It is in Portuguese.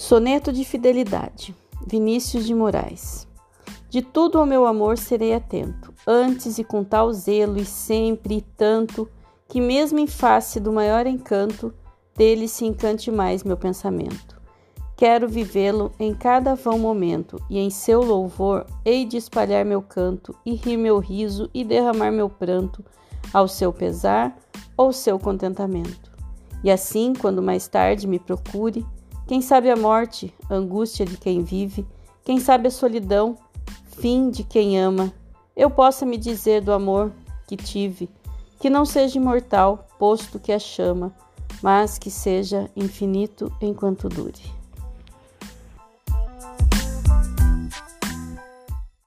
Soneto de Fidelidade, Vinícius de Moraes. De tudo ao meu amor serei atento, antes e com tal zelo e sempre e tanto, que mesmo em face do maior encanto, dele se encante mais meu pensamento. Quero vivê-lo em cada vão momento, e em seu louvor hei de espalhar meu canto, e rir meu riso e derramar meu pranto, ao seu pesar ou seu contentamento. E assim, quando mais tarde me procure, quem sabe a morte, angústia de quem vive, quem sabe a solidão, fim de quem ama, eu possa me dizer do amor que tive, que não seja imortal, posto que a chama, mas que seja infinito enquanto dure.